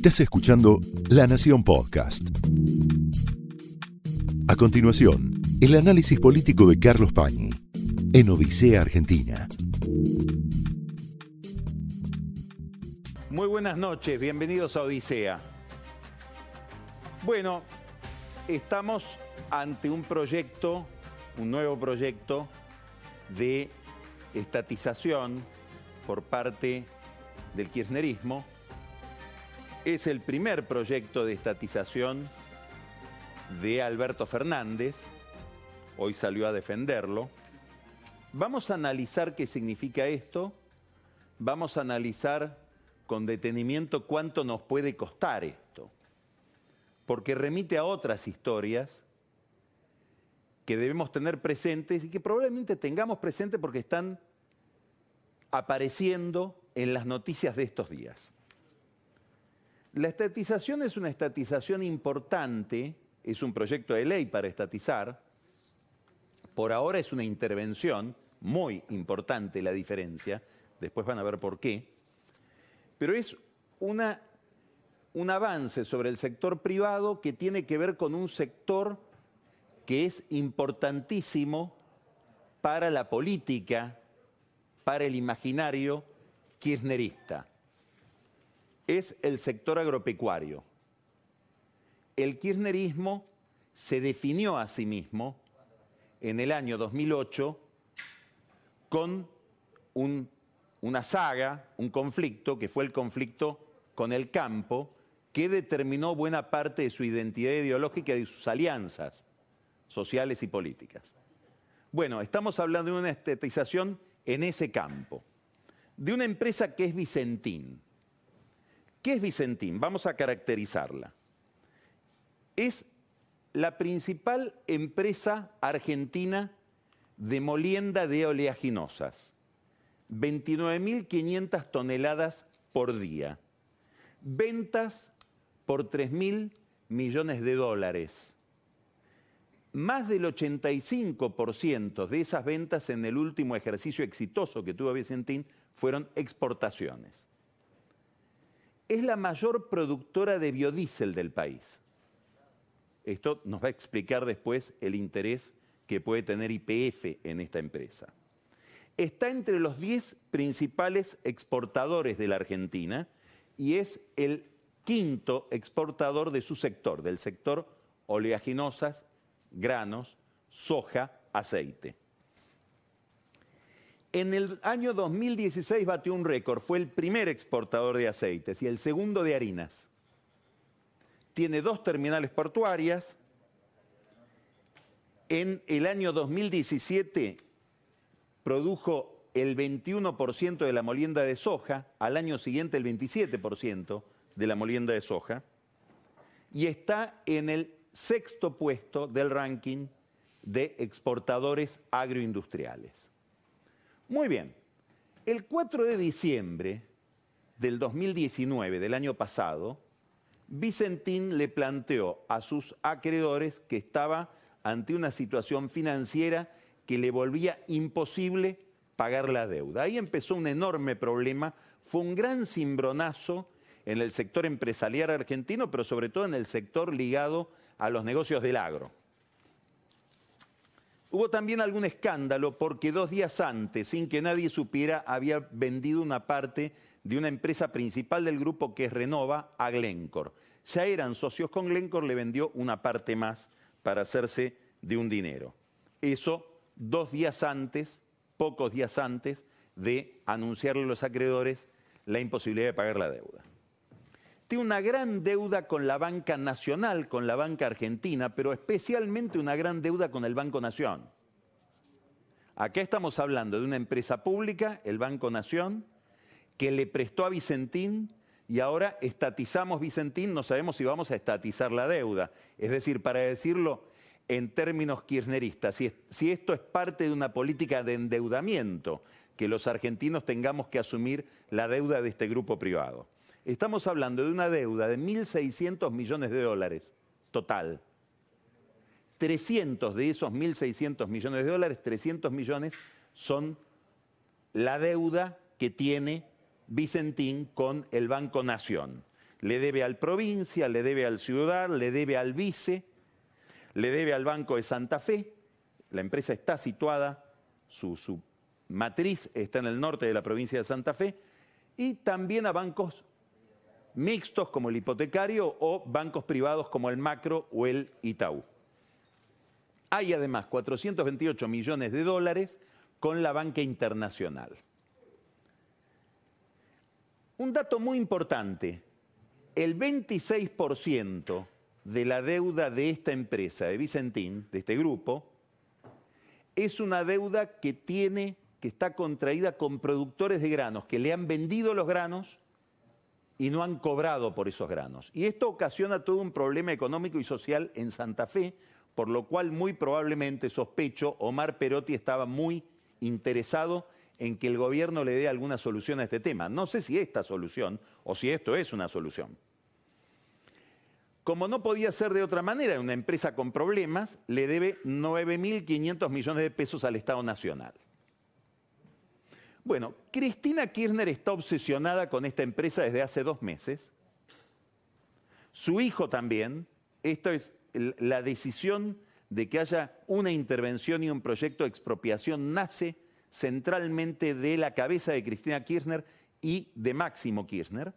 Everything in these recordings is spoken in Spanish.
Estás escuchando La Nación Podcast. A continuación, el análisis político de Carlos Pañi en Odisea Argentina. Muy buenas noches, bienvenidos a Odisea. Bueno, estamos ante un proyecto, un nuevo proyecto de estatización por parte del kirchnerismo. Es el primer proyecto de estatización de Alberto Fernández. Hoy salió a defenderlo. Vamos a analizar qué significa esto. Vamos a analizar con detenimiento cuánto nos puede costar esto. Porque remite a otras historias que debemos tener presentes y que probablemente tengamos presentes porque están apareciendo en las noticias de estos días. La estatización es una estatización importante, es un proyecto de ley para estatizar. Por ahora es una intervención, muy importante la diferencia, después van a ver por qué, pero es un avance sobre el sector privado que tiene que ver con un sector que es importantísimo para la política, para el imaginario kirchnerista. Es el sector agropecuario. El kirchnerismo se definió a sí mismo en el año 2008 con una saga, un conflicto, que fue el conflicto con el campo, que determinó buena parte de su identidad ideológica y de sus alianzas sociales y políticas. Bueno, estamos hablando de una estetización en ese campo, de una empresa que es Vicentín. ¿Qué es Vicentín? Vamos a caracterizarla. Es la principal empresa argentina de molienda de oleaginosas. 29.500 toneladas por día. Ventas por 3.000 millones de dólares más del 85% de esas ventas en el último ejercicio exitoso que tuvo Vicentín fueron exportaciones. Es la mayor productora de biodiesel del país. Esto nos va a explicar después el interés que puede tener IPF en esta empresa. Está entre los 10 principales exportadores de la Argentina y es el quinto exportador de su sector, del sector oleaginosas granos, soja, aceite. En el año 2016 batió un récord, fue el primer exportador de aceites y el segundo de harinas. Tiene dos terminales portuarias. En el año 2017 produjo el 21% de la molienda de soja, al año siguiente el 27% de la molienda de soja, y está en el sexto puesto del ranking de exportadores agroindustriales. Muy bien, el 4 de diciembre del 2019, del año pasado, Vicentín le planteó a sus acreedores que estaba ante una situación financiera que le volvía imposible pagar la deuda. Ahí empezó un enorme problema, fue un gran cimbronazo en el sector empresarial argentino, pero sobre todo en el sector ligado a los negocios del agro. Hubo también algún escándalo porque dos días antes, sin que nadie supiera, había vendido una parte de una empresa principal del grupo que es Renova a Glencore. Ya eran socios con Glencore, le vendió una parte más para hacerse de un dinero. Eso dos días antes, pocos días antes de anunciarle a los acreedores la imposibilidad de pagar la deuda tiene una gran deuda con la banca nacional, con la banca argentina, pero especialmente una gran deuda con el Banco Nación. Acá estamos hablando de una empresa pública, el Banco Nación, que le prestó a Vicentín y ahora estatizamos Vicentín, no sabemos si vamos a estatizar la deuda. Es decir, para decirlo en términos kirchneristas, si, si esto es parte de una política de endeudamiento, que los argentinos tengamos que asumir la deuda de este grupo privado. Estamos hablando de una deuda de 1.600 millones de dólares total. 300 de esos 1.600 millones de dólares, 300 millones son la deuda que tiene Vicentín con el Banco Nación. le debe al provincia, le debe al ciudad, le debe al vice, le debe al Banco de Santa Fe. La empresa está situada, su, su matriz está en el norte de la provincia de Santa Fe, y también a bancos mixtos como el hipotecario o bancos privados como el Macro o el Itaú. Hay además 428 millones de dólares con la banca internacional. Un dato muy importante, el 26% de la deuda de esta empresa, de Vicentín, de este grupo, es una deuda que tiene, que está contraída con productores de granos, que le han vendido los granos y no han cobrado por esos granos. Y esto ocasiona todo un problema económico y social en Santa Fe, por lo cual muy probablemente, sospecho, Omar Perotti estaba muy interesado en que el gobierno le dé alguna solución a este tema. No sé si esta solución o si esto es una solución. Como no podía ser de otra manera, una empresa con problemas le debe 9.500 millones de pesos al Estado Nacional. Bueno, Cristina Kirchner está obsesionada con esta empresa desde hace dos meses. Su hijo también. Esto es la decisión de que haya una intervención y un proyecto de expropiación nace centralmente de la cabeza de Cristina Kirchner y de Máximo Kirchner.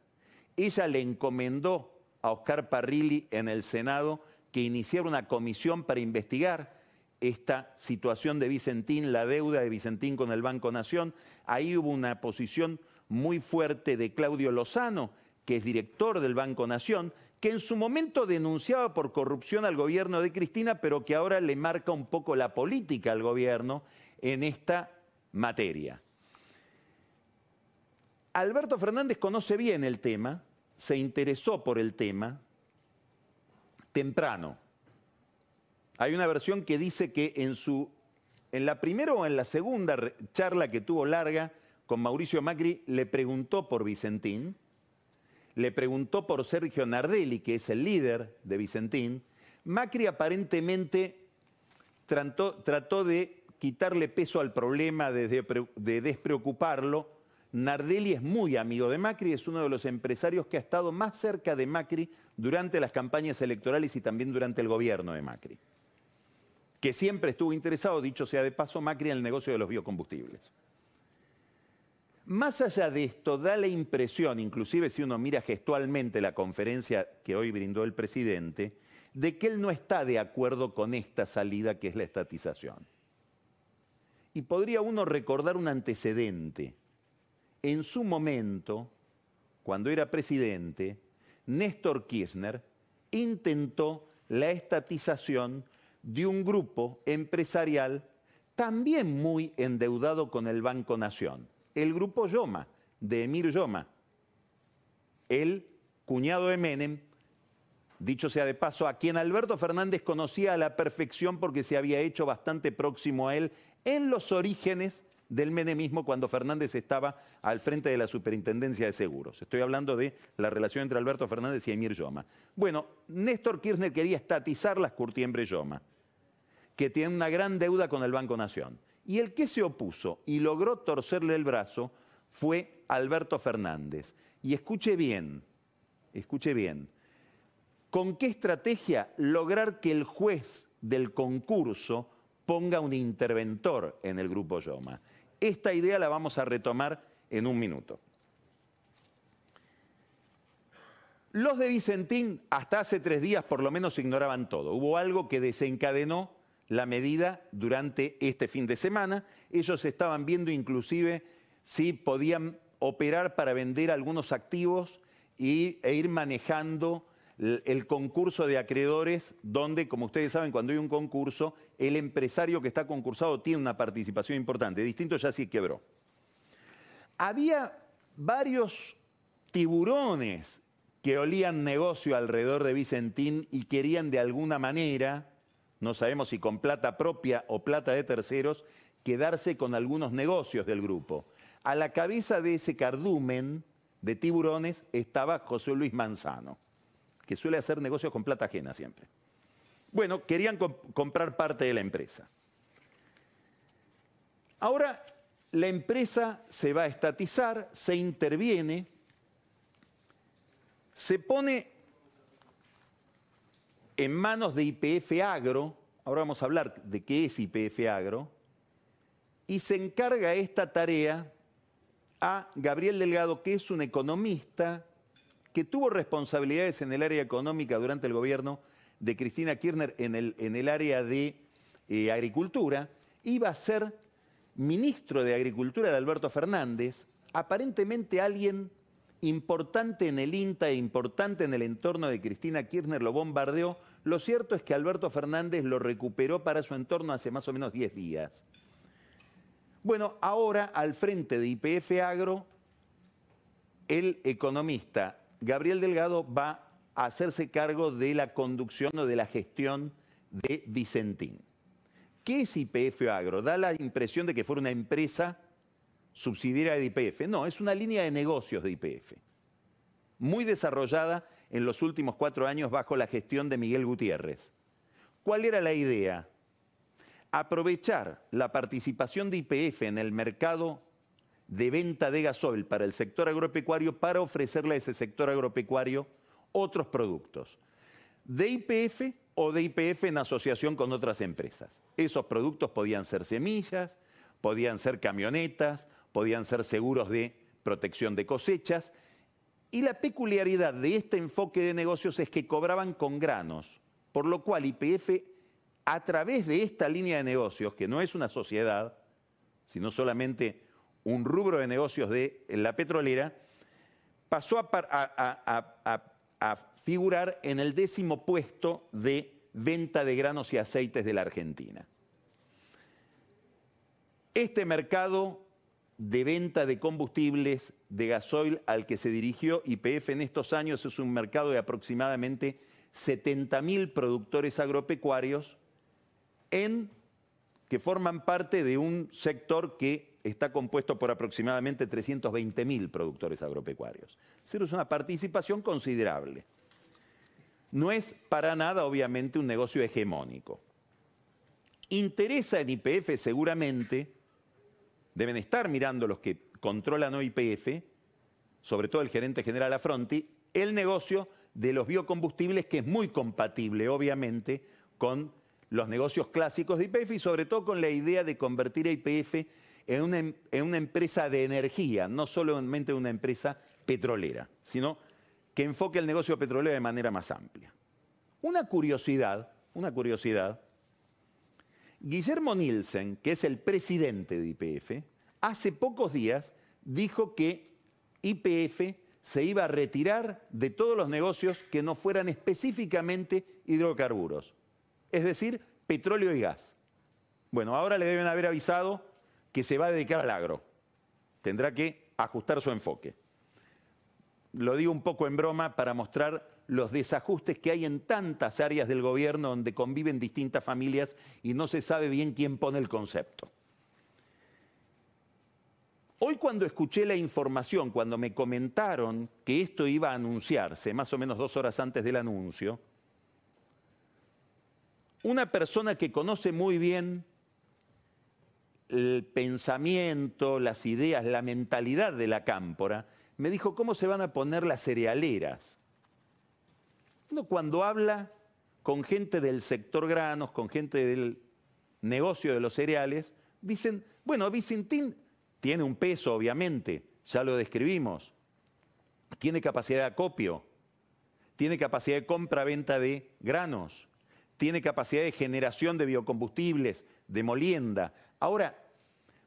Ella le encomendó a Oscar Parrilli en el Senado que iniciara una comisión para investigar esta situación de Vicentín, la deuda de Vicentín con el Banco Nación. Ahí hubo una posición muy fuerte de Claudio Lozano, que es director del Banco Nación, que en su momento denunciaba por corrupción al gobierno de Cristina, pero que ahora le marca un poco la política al gobierno en esta materia. Alberto Fernández conoce bien el tema, se interesó por el tema temprano. Hay una versión que dice que en, su, en la primera o en la segunda charla que tuvo larga con Mauricio Macri le preguntó por Vicentín, le preguntó por Sergio Nardelli, que es el líder de Vicentín, Macri aparentemente trató, de quitarle peso al problema, de despreocuparlo. Nardelli es muy amigo de Macri, es uno de los empresarios que ha estado más cerca de Macri durante las campañas electorales y también durante el gobierno de Macri. Que siempre estuvo interesado, dicho sea de paso, Macri en el negocio de los biocombustibles. Más allá de esto, da la impresión, inclusive si uno mira gestualmente la conferencia que hoy brindó el presidente, de que él no está de acuerdo con esta salida que es la estatización. Y podría uno recordar un antecedente. En su momento, cuando era presidente, Néstor Kirchner intentó la estatización de un grupo empresarial también muy endeudado con el Banco Nación el grupo Yoma, de Emir Yoma, el cuñado de Menem, dicho sea de paso, a quien Alberto Fernández conocía a la perfección porque se había hecho bastante próximo a él en los orígenes del menemismo cuando Fernández estaba al frente de la Superintendencia de Seguros. Estoy hablando de la relación entre Alberto Fernández y Emir Yoma. Bueno, Néstor Kirchner quería estatizar las Curtiembre Yoma, que tiene una gran deuda con el Banco Nación. Y el que se opuso y logró torcerle el brazo fue Alberto Fernández. Y escuche bien, escuche bien, ¿con qué estrategia lograr que el juez del concurso ponga un interventor en el grupo Yoma? Esta idea la vamos a retomar en un minuto. Los de Vicentín hasta hace tres días por lo menos ignoraban todo. Hubo algo que desencadenó la medida durante este fin de semana. Ellos estaban viendo inclusive si podían operar para vender algunos activos y, e ir manejando el, concurso de acreedores, donde, como ustedes saben, cuando hay un concurso, el empresario que está concursado tiene una participación importante. Distinto ya sí quebró. Había varios tiburones que olían negocio alrededor de Vicentín y querían de alguna manera no sabemos si con plata propia o plata de terceros, quedarse con algunos negocios del grupo. A la cabeza de ese cardumen de tiburones estaba José Luis Manzano, que suele hacer negocios con plata ajena siempre. Bueno, querían comprar parte de la empresa. Ahora la empresa se va a estatizar, se interviene, se pone en manos de IPF Agro, ahora vamos a hablar de qué es IPF Agro, y se encarga esta tarea a Gabriel Delgado, que es un economista que tuvo responsabilidades en el área económica durante el gobierno de Cristina Kirchner en el, en el área de eh, agricultura, iba a ser ministro de Agricultura de Alberto Fernández, aparentemente alguien importante en el INTA e importante en el entorno de Cristina Kirchner lo bombardeó. Lo cierto es que Alberto Fernández lo recuperó para su entorno hace más o menos 10 días. Bueno, ahora al frente de IPF Agro, el economista Gabriel Delgado va a hacerse cargo de la conducción o de la gestión de Vicentín. ¿Qué es IPF Agro? Da la impresión de que fuera una empresa subsidiaria de IPF. No, es una línea de negocios de IPF, muy desarrollada en los últimos cuatro años bajo la gestión de Miguel Gutiérrez. ¿Cuál era la idea? Aprovechar la participación de IPF en el mercado de venta de gasoil para el sector agropecuario para ofrecerle a ese sector agropecuario otros productos de IPF o de IPF en asociación con otras empresas. Esos productos podían ser semillas, podían ser camionetas, podían ser seguros de protección de cosechas. Y la peculiaridad de este enfoque de negocios es que cobraban con granos, por lo cual IPF, a través de esta línea de negocios, que no es una sociedad, sino solamente un rubro de negocios de la petrolera, pasó a, figurar en el décimo puesto de venta de granos y aceites de la Argentina. Este mercado de venta de combustibles de gasoil al que se dirigió IPF en estos años es un mercado de aproximadamente 70.000 productores agropecuarios en, que forman parte de un sector que está compuesto por aproximadamente 320.000 productores agropecuarios. Es es una participación considerable. No es para nada, obviamente, un negocio hegemónico. Interesa en IPF seguramente, deben estar mirando los que controlan hoy sobre todo el gerente general Afronti, el negocio de los biocombustibles que es muy compatible, obviamente, con los negocios clásicos de IPF y sobre todo con la idea de convertir a IPF en una, em, en una empresa de energía, no solamente una empresa petrolera, sino que enfoque el negocio petrolero de manera más amplia. Una curiosidad, una curiosidad, Guillermo Nielsen, que es el presidente de IPF, hace pocos días dijo que IPF se iba a retirar de todos los negocios que no fueran específicamente hidrocarburos, es decir, petróleo y gas. Bueno, ahora le deben haber avisado que se va a dedicar al agro. Tendrá que ajustar su enfoque. Lo digo un poco en broma para mostrar los desajustes que hay en tantas áreas del gobierno donde conviven distintas familias y no se sabe bien quién pone el concepto. Hoy cuando escuché la información, cuando me comentaron que esto iba a anunciarse, más o menos dos horas antes del anuncio, una persona que conoce muy bien el pensamiento, las ideas, la mentalidad de la cámpora, me dijo, ¿cómo se van a poner las cerealeras? Uno cuando habla con gente del sector granos, con gente del negocio de los cereales, dicen, bueno, Vicentín tiene un peso, obviamente, ya lo describimos, tiene capacidad de acopio, tiene capacidad de compra-venta de granos, tiene capacidad de generación de biocombustibles, de molienda. Ahora,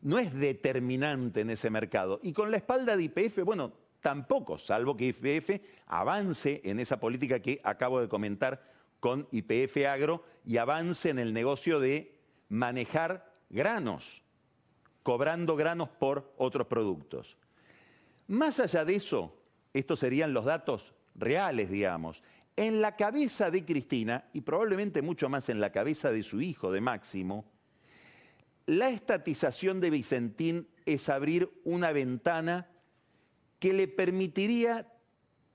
no es determinante en ese mercado. Y con la espalda de IPF, bueno, tampoco, salvo que IPF avance en esa política que acabo de comentar con IPF Agro y avance en el negocio de manejar granos, cobrando granos por otros productos. Más allá de eso, estos serían los datos reales, digamos. En la cabeza de Cristina, y probablemente mucho más en la cabeza de su hijo, de Máximo, la estatización de Vicentín es abrir una ventana que le permitiría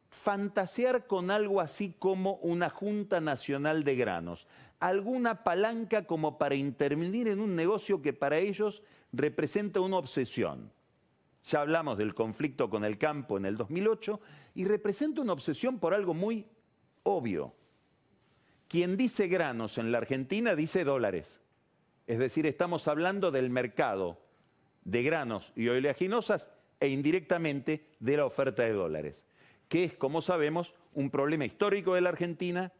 fantasear con algo así como una Junta Nacional de Granos, alguna palanca como para intervenir en un negocio que para ellos representa una obsesión. Ya hablamos del conflicto con el campo en el 2008 y representa una obsesión por algo muy obvio. Quien dice granos en la Argentina dice dólares. Es decir, estamos hablando del mercado de granos y oleaginosas e indirectamente de la oferta de dólares, que es, como sabemos, un problema histórico de la Argentina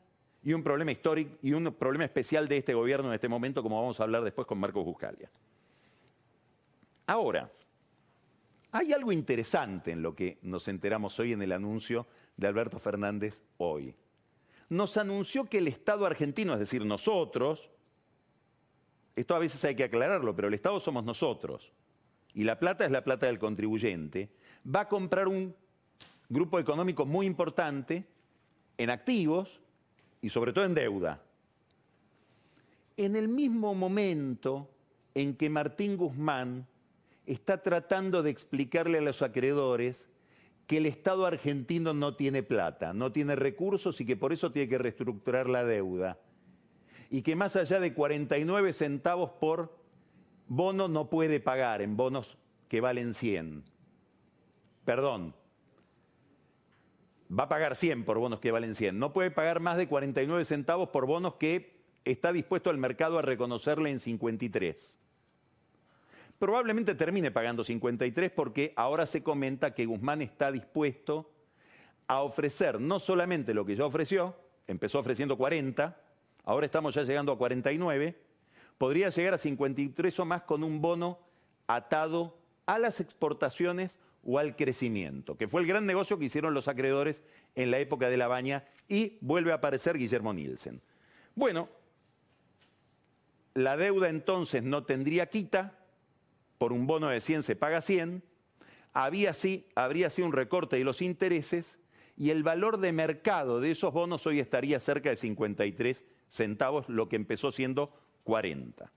y un problema histórico y un problema especial de este gobierno en este momento, como vamos a hablar después con Marcos Buscalia. Ahora, hay algo interesante en lo que nos enteramos hoy en el anuncio de Alberto Fernández hoy. Nos anunció que el Estado argentino, es decir, nosotros, esto a veces hay que aclararlo, pero el Estado somos nosotros, y la plata es la plata del contribuyente, va a comprar un grupo económico muy importante en activos y sobre todo en deuda. En el mismo momento en que Martín Guzmán está tratando de explicarle a los acreedores que el Estado argentino no tiene plata, no tiene recursos y que por eso tiene que reestructurar la deuda. Y que más allá de 49 centavos por bono no puede pagar en bonos que valen 100. Perdón, va a pagar 100 por bonos que valen 100. No puede pagar más de 49 centavos por bonos que está dispuesto el mercado a reconocerle en 53. Probablemente termine pagando 53 porque ahora se comenta que Guzmán está dispuesto a ofrecer no solamente lo que ya ofreció, empezó ofreciendo 40, ahora estamos ya llegando a 49, podría llegar a 53 o más con un bono atado a las exportaciones o al crecimiento, que fue el gran negocio que hicieron los acreedores en la época de la baña y vuelve a aparecer Guillermo Nielsen. Bueno, la deuda entonces no tendría quita, por un bono de 100 se paga 100, había sí, habría sido un recorte de los intereses y el valor de mercado de esos bonos hoy estaría cerca de 53 centavos, lo que empezó siendo 40.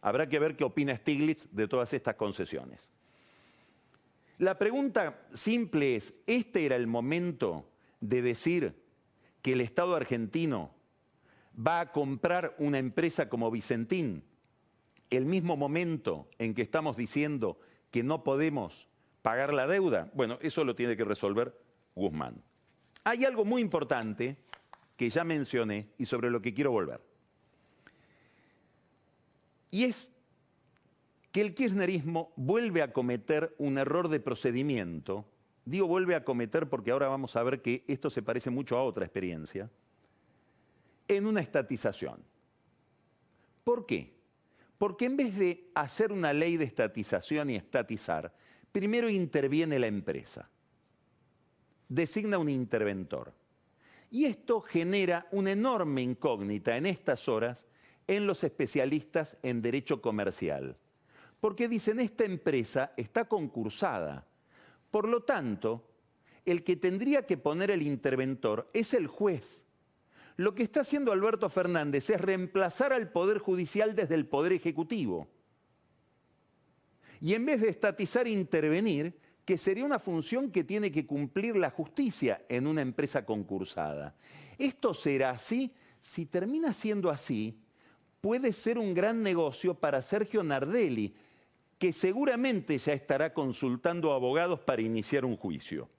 Habrá que ver qué opina Stiglitz de todas estas concesiones. La pregunta simple es, ¿este era el momento de decir que el Estado argentino va a comprar una empresa como Vicentín? El mismo momento en que estamos diciendo que no podemos pagar la deuda. Bueno, eso lo tiene que resolver Guzmán. Hay algo muy importante que ya mencioné y sobre lo que quiero volver. Y es que el kirchnerismo vuelve a cometer un error de procedimiento. Digo vuelve a cometer porque ahora vamos a ver que esto se parece mucho a otra experiencia, en una estatización. ¿Por qué? Porque en vez de hacer una ley de estatización y estatizar, primero interviene la empresa, designa un interventor. Y esto genera una enorme incógnita en estas horas en los especialistas en derecho comercial porque dicen, esta empresa está concursada. Por lo tanto, el que tendría que poner el interventor es el juez. Lo que está haciendo Alberto Fernández es reemplazar al Poder Judicial desde el Poder Ejecutivo. Y en vez de estatizar e intervenir, que sería una función que tiene que cumplir la justicia en una empresa concursada. Esto será así, si termina siendo así, puede ser un gran negocio para Sergio Nardelli, que seguramente ya estará consultando abogados para iniciar un juicio.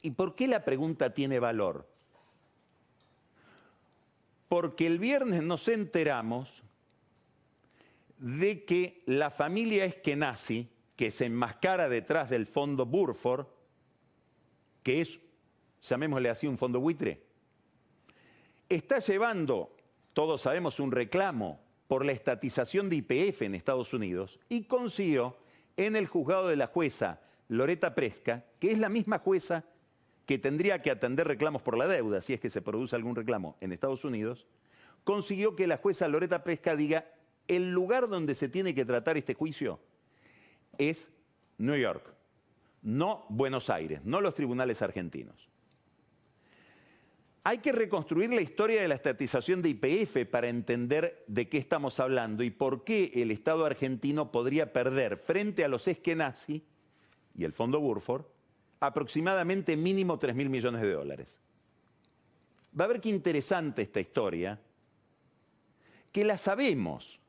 ¿Y por qué la pregunta tiene valor? Porque el viernes nos enteramos de que la familia Eskenazi, que se enmascara detrás del fondo Burford, que es, llamémosle así, un fondo buitre, está llevando, todos sabemos, un reclamo por la estatización de IPF en Estados Unidos y consiguió en el juzgado de la jueza Loreta Presca, que es la misma jueza que tendría que atender reclamos por la deuda, si es que se produce algún reclamo en Estados Unidos, consiguió que la jueza Loreta Presca diga, el lugar donde se tiene que tratar este juicio es New York, no Buenos Aires, no los tribunales argentinos. Hay que reconstruir la historia de la estatización de IPF para entender de qué estamos hablando y por qué el Estado argentino podría perder frente a los Eskenazi y el Fondo Burford aproximadamente mínimo 3 mil millones de dólares. Va a ver qué interesante esta historia, que la sabemos,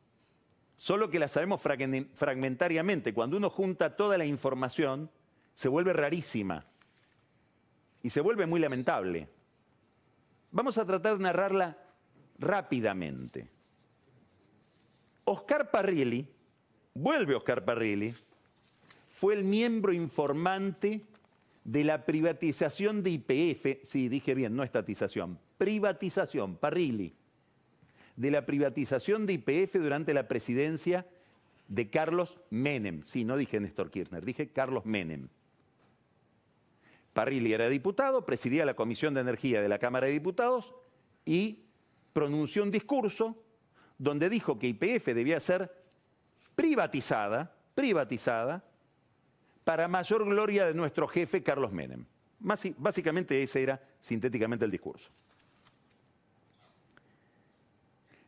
solo que la sabemos fragmentariamente. Cuando uno junta toda la información, se vuelve rarísima y se vuelve muy lamentable. Vamos a tratar de narrarla rápidamente. Oscar Parrilli, vuelve Oscar Parrilli, fue el miembro informante de la privatización de IPF, sí, dije bien, no estatización, privatización, Parrilli, de la privatización de IPF durante la presidencia de Carlos Menem. Sí, no dije Néstor Kirchner, dije Carlos Menem. Parrilli era diputado, presidía la Comisión de Energía de la Cámara de Diputados y pronunció un discurso donde dijo que IPF debía ser privatizada, privatizada, para mayor gloria de nuestro jefe Carlos Menem. Básicamente ese era sintéticamente el discurso.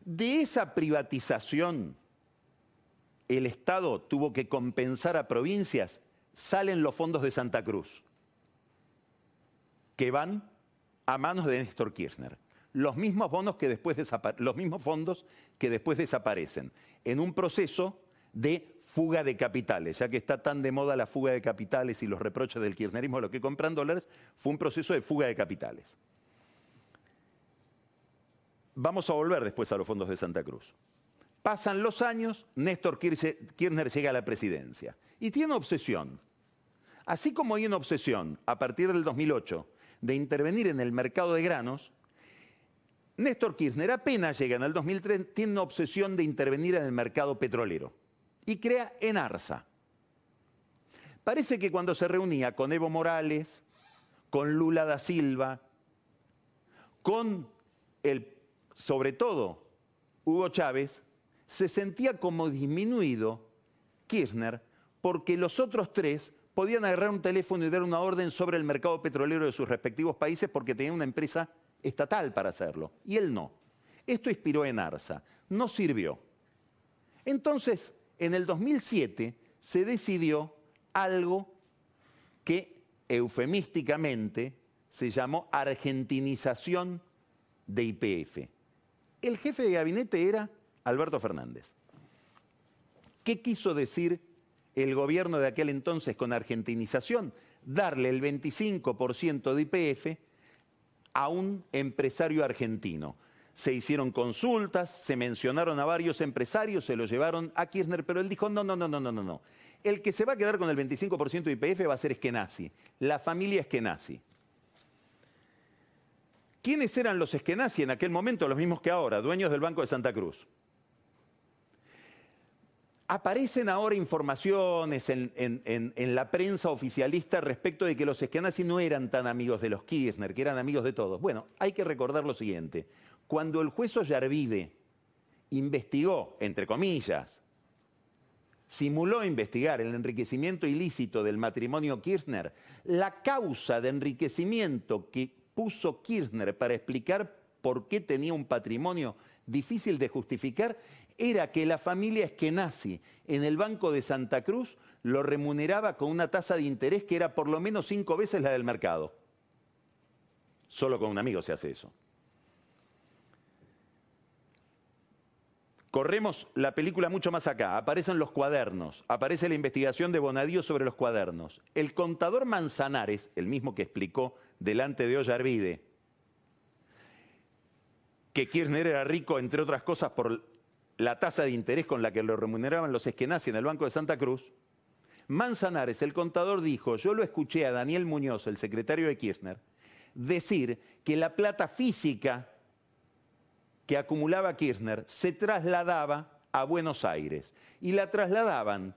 De esa privatización, el Estado tuvo que compensar a provincias, salen los fondos de Santa Cruz, que van a manos de Néstor Kirchner los mismos, bonos que después los mismos fondos que después desaparecen, en un proceso de fuga de capitales, ya que está tan de moda la fuga de capitales y los reproches del kirchnerismo, lo que compran dólares, fue un proceso de fuga de capitales. Vamos a volver después a los fondos de Santa Cruz. Pasan los años, Néstor Kirchner llega a la presidencia y tiene obsesión. Así como hay una obsesión a partir del 2008 de intervenir en el mercado de granos, Néstor Kirchner apenas llega en el 2003, tiene una obsesión de intervenir en el mercado petrolero y crea Enarsa. Parece que cuando se reunía con Evo Morales, con Lula da Silva, con el, sobre todo, Hugo Chávez, se sentía como disminuido Kirchner porque los otros tres podían agarrar un teléfono y dar una orden sobre el mercado petrolero de sus respectivos países porque tenían una empresa estatal para hacerlo, y él no. Esto inspiró en Arsa, no sirvió. Entonces, en el 2007 se decidió algo que eufemísticamente se llamó argentinización de IPF. El jefe de gabinete era Alberto Fernández. ¿Qué quiso decir el gobierno de aquel entonces con argentinización? Darle el 25% de IPF a un empresario argentino. Se hicieron consultas, se mencionaron a varios empresarios, se lo llevaron a Kirchner, pero él dijo, no, no, no, no, no, no, no. El que se va a quedar con el 25% de IPF va a ser Eskenazi, la familia Eskenazi. ¿Quiénes eran los Eskenazi en aquel momento, los mismos que ahora, dueños del Banco de Santa Cruz? Aparecen ahora informaciones en, la prensa oficialista respecto de que los Eskenazi no eran tan amigos de los Kirchner, que eran amigos de todos. Bueno, hay que recordar lo siguiente. Cuando el juez Ollarvide investigó, entre comillas, simuló investigar el enriquecimiento ilícito del matrimonio Kirchner, la causa de enriquecimiento que puso Kirchner para explicar por qué tenía un patrimonio difícil de justificar era que la familia Eskenazi en el Banco de Santa Cruz lo remuneraba con una tasa de interés que era por lo menos cinco veces la del mercado. Solo con un amigo se hace eso. Corremos la película mucho más acá. Aparecen los cuadernos, aparece la investigación de Bonadío sobre los cuadernos. El contador Manzanares, el mismo que explicó delante de Ollarvide, que Kirchner era rico, entre otras cosas, por la tasa de interés con la que lo remuneraban los esquenazi en el Banco de Santa Cruz, Manzanares, el contador, dijo, yo lo escuché a Daniel Muñoz, el secretario de Kirchner, decir que la plata física que acumulaba Kirchner se trasladaba a Buenos Aires y la trasladaban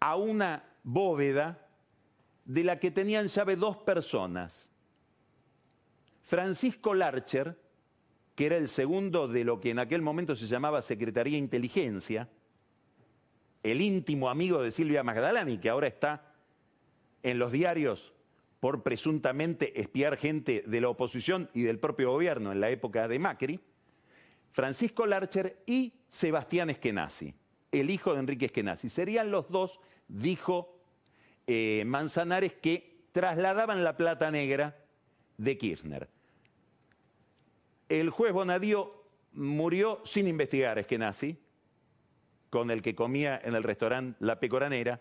a una bóveda de la que tenían llave dos personas. Francisco Larcher, que era el segundo de lo que en aquel momento se llamaba Secretaría Inteligencia, el íntimo amigo de Silvia Magdalani, que ahora está en los diarios por presuntamente espiar gente de la oposición y del propio gobierno en la época de Macri, Francisco Larcher y Sebastián Eskenazi, el hijo de Enrique Eskenazi. Serían los dos, dijo eh, Manzanares, que trasladaban la plata negra de Kirchner el juez Bonadío murió sin investigar Eskenazi con el que comía en el restaurante La Pecoranera.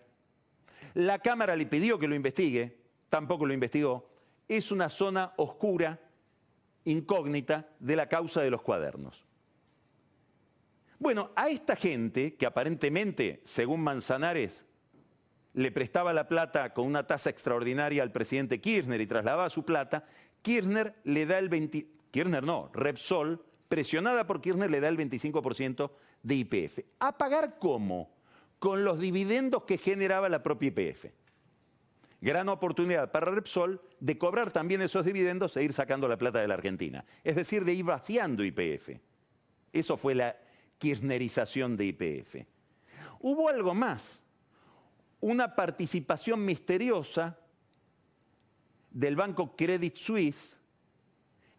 La Cámara le pidió que lo investigue, tampoco lo investigó. Es una zona oscura, incógnita, de la causa de los cuadernos. Bueno, a esta gente, que aparentemente, según Manzanares, le prestaba la plata con una tasa extraordinaria al presidente Kirchner y trasladaba su plata, Kirchner le da el 20, Kirchner no, Repsol, presionada por Kirchner, le da el 25% de IPF. ¿A pagar cómo? Con los dividendos que generaba la propia IPF. Gran oportunidad para Repsol de cobrar también esos dividendos e ir sacando la plata de la Argentina. Es decir, de ir vaciando IPF. Eso fue la kirchnerización de IPF. Hubo algo más, una participación misteriosa del banco Credit Suisse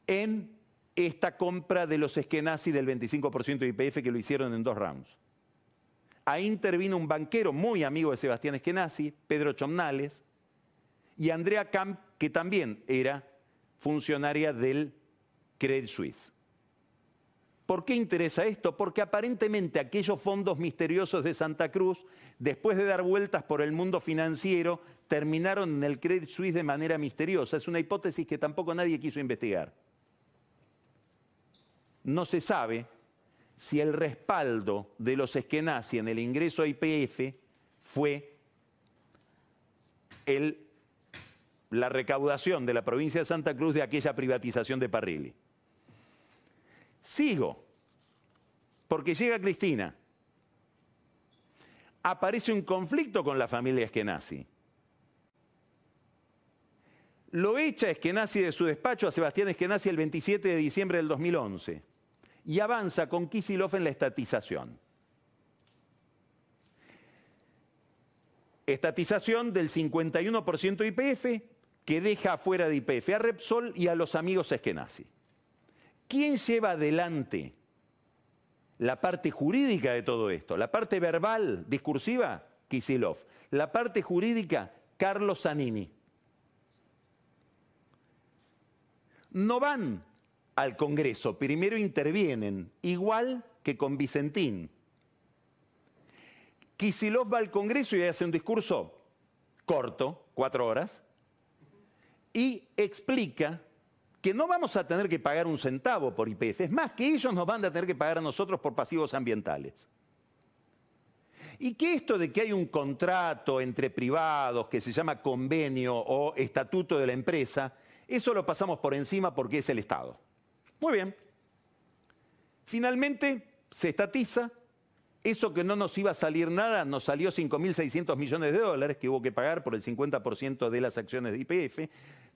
en esta compra de los Eskenazi del 25% de IPF que lo hicieron en dos rounds. Ahí intervino un banquero muy amigo de Sebastián Eskenazi, Pedro Chomnales, y Andrea Camp, que también era funcionaria del Credit Suisse. ¿Por qué interesa esto? Porque aparentemente aquellos fondos misteriosos de Santa Cruz, después de dar vueltas por el mundo financiero, terminaron en el Credit Suisse de manera misteriosa. Es una hipótesis que tampoco nadie quiso investigar. No se sabe si el respaldo de los Eskenazi en el ingreso a IPF fue la recaudación de la provincia de Santa Cruz de aquella privatización de Parrilli. Sigo, porque llega Cristina. Aparece un conflicto con la familia Eskenazi. Lo echa Eskenazi de su despacho a Sebastián Eskenazi el 27 de diciembre del 2011 y avanza con Kisilov en la estatización. Estatización del 51% IPF que deja fuera de IPF a Repsol y a los amigos Eskenazi. ¿Quién lleva adelante la parte jurídica de todo esto? La parte verbal, discursiva, Kisilov. La parte jurídica, Carlos Zanini. No van al Congreso, primero intervienen, igual que con Vicentín. Kisilov va al Congreso y hace un discurso corto, cuatro horas, y explica que no vamos a tener que pagar un centavo por IPF, es más, que ellos nos van a tener que pagar a nosotros por pasivos ambientales. Y que esto de que hay un contrato entre privados que se llama convenio o estatuto de la empresa, eso lo pasamos por encima porque es el Estado. Muy bien. Finalmente se estatiza. Eso que no nos iba a salir nada, nos salió 5.600 millones de dólares que hubo que pagar por el 50% de las acciones de IPF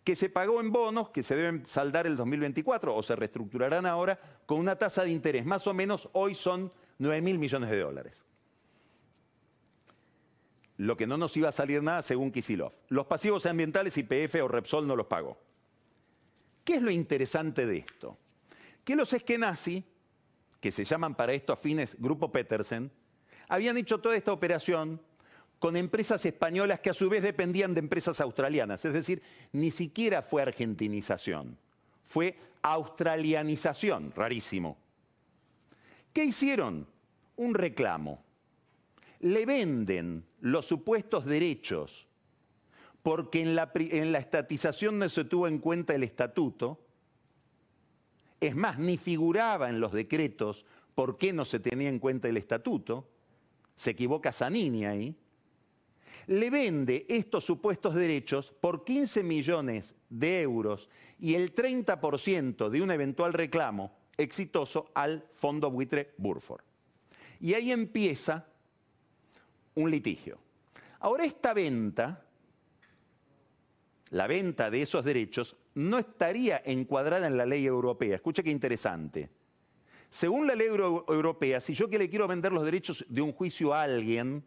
que se pagó en bonos que se deben saldar el 2024 o se reestructurarán ahora con una tasa de interés. Más o menos hoy son 9 mil millones de dólares. Lo que no nos iba a salir nada según Kisilov. Los pasivos ambientales IPF o Repsol no los pagó. ¿Qué es lo interesante de esto? Que los eskenazi, que se llaman para estos fines Grupo Petersen, habían hecho toda esta operación con empresas españolas que a su vez dependían de empresas australianas. Es decir, ni siquiera fue argentinización, fue australianización, rarísimo. ¿Qué hicieron? Un reclamo. Le venden los supuestos derechos porque en la, en la estatización no se tuvo en cuenta el estatuto. Es más, ni figuraba en los decretos por qué no se tenía en cuenta el estatuto. Se equivoca Zanini ahí le vende estos supuestos derechos por 15 millones de euros y el 30% de un eventual reclamo exitoso al fondo buitre Burford. Y ahí empieza un litigio. Ahora esta venta, la venta de esos derechos, no estaría encuadrada en la ley europea. Escucha qué interesante. Según la ley europea, si yo que le quiero vender los derechos de un juicio a alguien,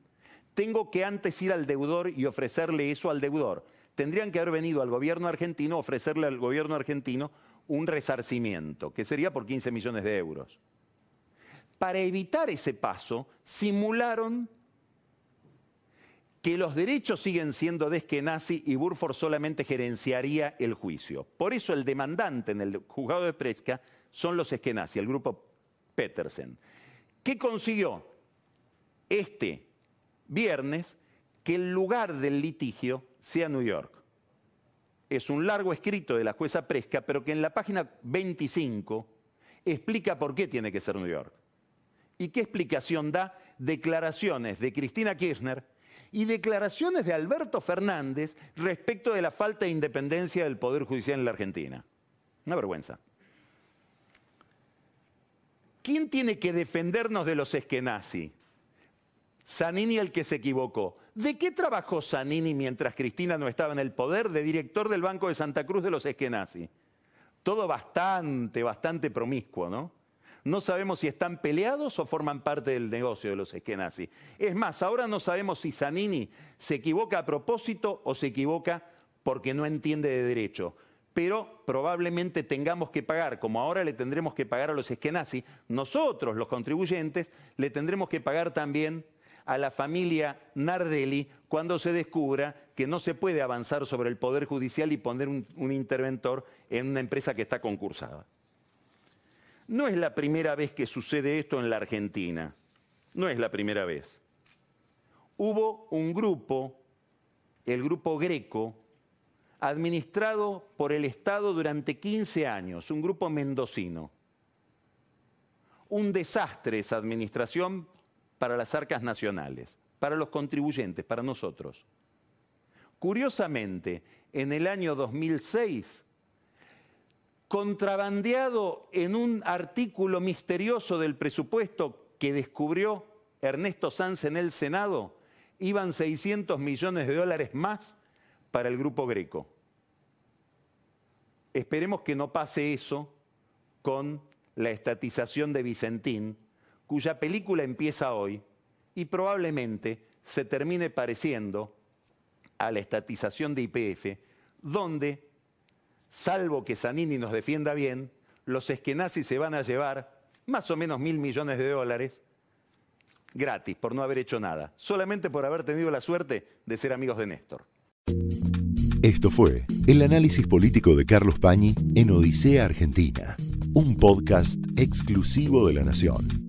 tengo que antes ir al deudor y ofrecerle eso al deudor. Tendrían que haber venido al gobierno argentino ofrecerle al gobierno argentino un resarcimiento, que sería por 15 millones de euros. Para evitar ese paso, simularon que los derechos siguen siendo de Eskenazi y Burford solamente gerenciaría el juicio. Por eso el demandante en el juzgado de Presca son los Eskenazi, el grupo Petersen. ¿Qué consiguió? este viernes que el lugar del litigio sea New York. Es un largo escrito de la jueza Presca, pero que en la página 25 explica por qué tiene que ser New York. ¿Y qué explicación da? Declaraciones de Cristina Kirchner y declaraciones de Alberto Fernández respecto de la falta de independencia del Poder Judicial en la Argentina. Una vergüenza. ¿Quién tiene que defendernos de los eskenazi? Zanini el que se equivocó. ¿De qué trabajó Zanini mientras Cristina no estaba en el poder de director del Banco de Santa Cruz de los eskenazi? Todo bastante, bastante promiscuo, ¿no? No sabemos si están peleados o forman parte del negocio de los eskenazi. Es más, ahora no sabemos si Zanini se equivoca a propósito o se equivoca porque no entiende de derecho. Pero probablemente tengamos que pagar, como ahora le tendremos que pagar a los eskenazi, nosotros, los contribuyentes, le tendremos que pagar también a la familia Nardelli cuando se descubra que no se puede avanzar sobre el Poder Judicial y poner un, un interventor en una empresa que está concursada. No es la primera vez que sucede esto en la Argentina. No es la primera vez. Hubo un grupo, el grupo Greco, administrado por el Estado durante 15 años, un grupo mendocino. Un desastre esa administración para las arcas nacionales, para los contribuyentes, para nosotros. Curiosamente, en el año 2006 contrabandeado en un artículo misterioso del presupuesto que descubrió Ernesto Sanz en el Senado, iban 600 millones de dólares más para el grupo Greco. Esperemos que no pase eso con la estatización de Vicentín, cuya película empieza hoy y probablemente se termine pareciendo a la estatización de IPF, donde salvo que Zanini nos defienda bien, los eskenazis se van a llevar más o menos mil millones de dólares gratis por no haber hecho nada, solamente por haber tenido la suerte de ser amigos de Néstor. Esto fue el análisis político de Carlos Pañi en Odisea Argentina, un podcast exclusivo de la Nación.